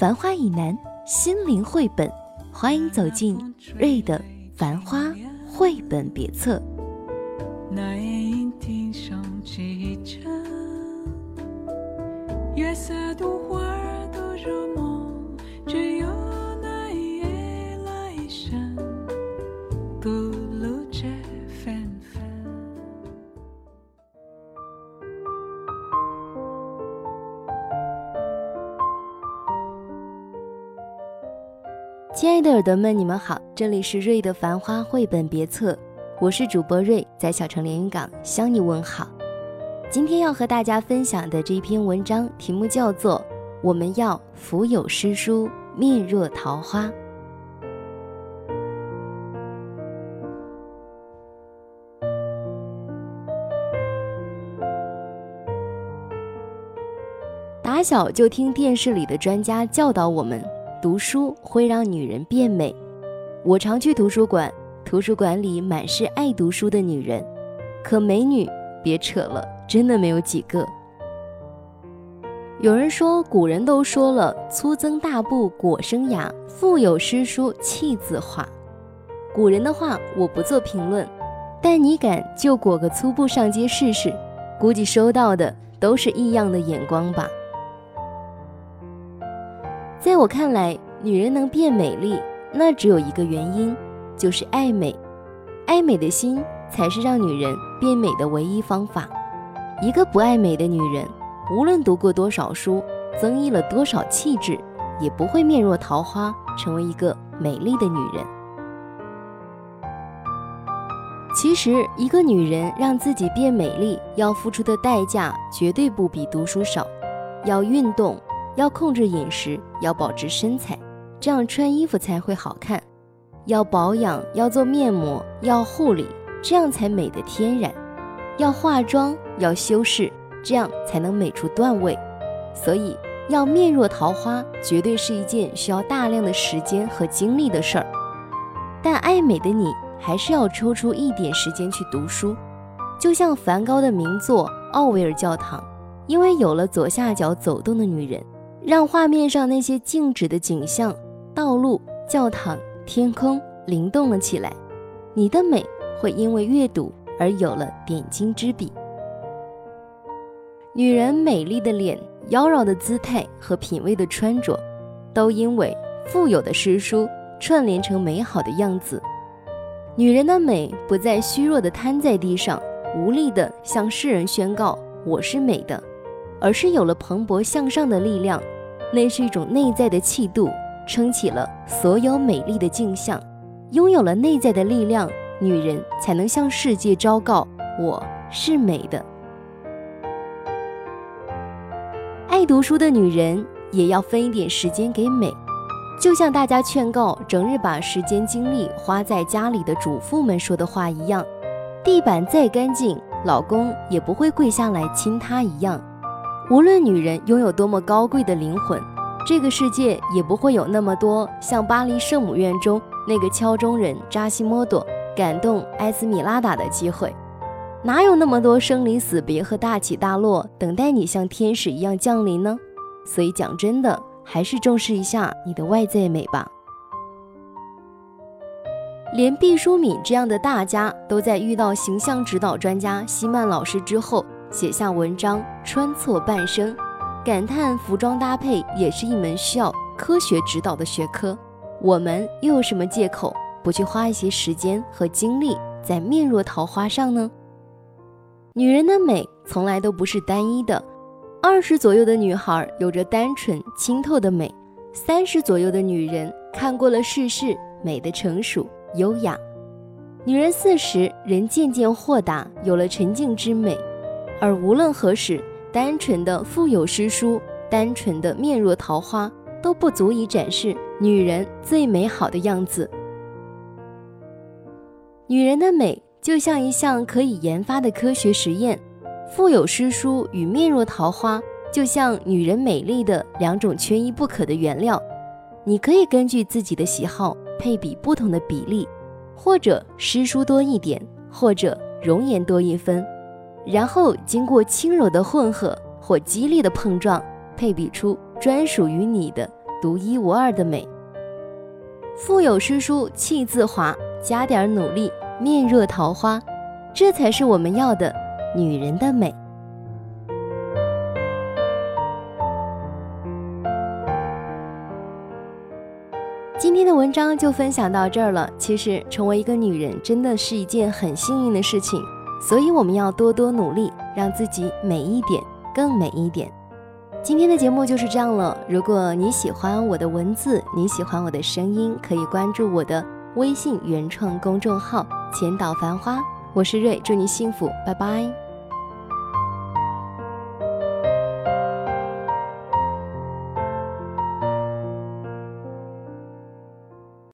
繁花以南，心灵绘本，欢迎走进瑞的繁花绘本别册。那夜莺啼声齐着，月色独花儿都入亲爱的耳朵们，你们好，这里是瑞的繁花绘本别册，我是主播瑞，在小城连云港向你问好。今天要和大家分享的这一篇文章题目叫做《我们要腹有诗书面若桃花》。打小就听电视里的专家教导我们。读书会让女人变美。我常去图书馆，图书馆里满是爱读书的女人，可美女别扯了，真的没有几个。有人说，古人都说了“粗增大布裹生涯，腹有诗书气自华”。古人的话我不做评论，但你敢就裹个粗布上街试试，估计收到的都是异样的眼光吧。在我看来，女人能变美丽，那只有一个原因，就是爱美。爱美的心才是让女人变美的唯一方法。一个不爱美的女人，无论读过多少书，增益了多少气质，也不会面若桃花，成为一个美丽的女人。其实，一个女人让自己变美丽，要付出的代价绝对不比读书少，要运动。要控制饮食，要保持身材，这样穿衣服才会好看。要保养，要做面膜，要护理，这样才美的天然。要化妆，要修饰，这样才能美出段位。所以，要面若桃花，绝对是一件需要大量的时间和精力的事儿。但爱美的你，还是要抽出一点时间去读书。就像梵高的名作《奥维尔教堂》，因为有了左下角走动的女人。让画面上那些静止的景象、道路、教堂、天空灵动了起来。你的美会因为阅读而有了点睛之笔。女人美丽的脸、妖娆的姿态和品味的穿着，都因为富有的诗书串联成美好的样子。女人的美不再虚弱的瘫在地上，无力的向世人宣告我是美的。而是有了蓬勃向上的力量，那是一种内在的气度，撑起了所有美丽的镜像。拥有了内在的力量，女人才能向世界昭告我是美的。爱读书的女人也要分一点时间给美，就像大家劝告整日把时间精力花在家里的主妇们说的话一样：地板再干净，老公也不会跪下来亲她一样。无论女人拥有多么高贵的灵魂，这个世界也不会有那么多像巴黎圣母院中那个敲钟人扎西莫多感动埃斯米拉达的机会。哪有那么多生离死别和大起大落等待你像天使一样降临呢？所以讲真的，还是重视一下你的外在美吧。连毕淑敏这样的大家都在遇到形象指导专家希曼老师之后。写下文章穿错半生，感叹服装搭配也是一门需要科学指导的学科。我们又有什么借口不去花一些时间和精力在面若桃花上呢？女人的美从来都不是单一的。二十左右的女孩有着单纯清透的美，三十左右的女人看过了世事，美的成熟优雅。女人四十，人渐渐豁达，有了沉静之美。而无论何时，单纯的腹有诗书，单纯的面若桃花，都不足以展示女人最美好的样子。女人的美就像一项可以研发的科学实验，腹有诗书与面若桃花就像女人美丽的两种缺一不可的原料。你可以根据自己的喜好配比不同的比例，或者诗书多一点，或者容颜多一分，然后经过轻柔的混合或激烈的碰撞，配比出专属于你的独一无二的美。腹有诗书气自华，加点努力。面若桃花，这才是我们要的女人的美。今天的文章就分享到这儿了。其实，成为一个女人真的是一件很幸运的事情，所以我们要多多努力，让自己美一点，更美一点。今天的节目就是这样了。如果你喜欢我的文字，你喜欢我的声音，可以关注我的微信原创公众号。千岛繁花，我是瑞，祝你幸福，拜拜。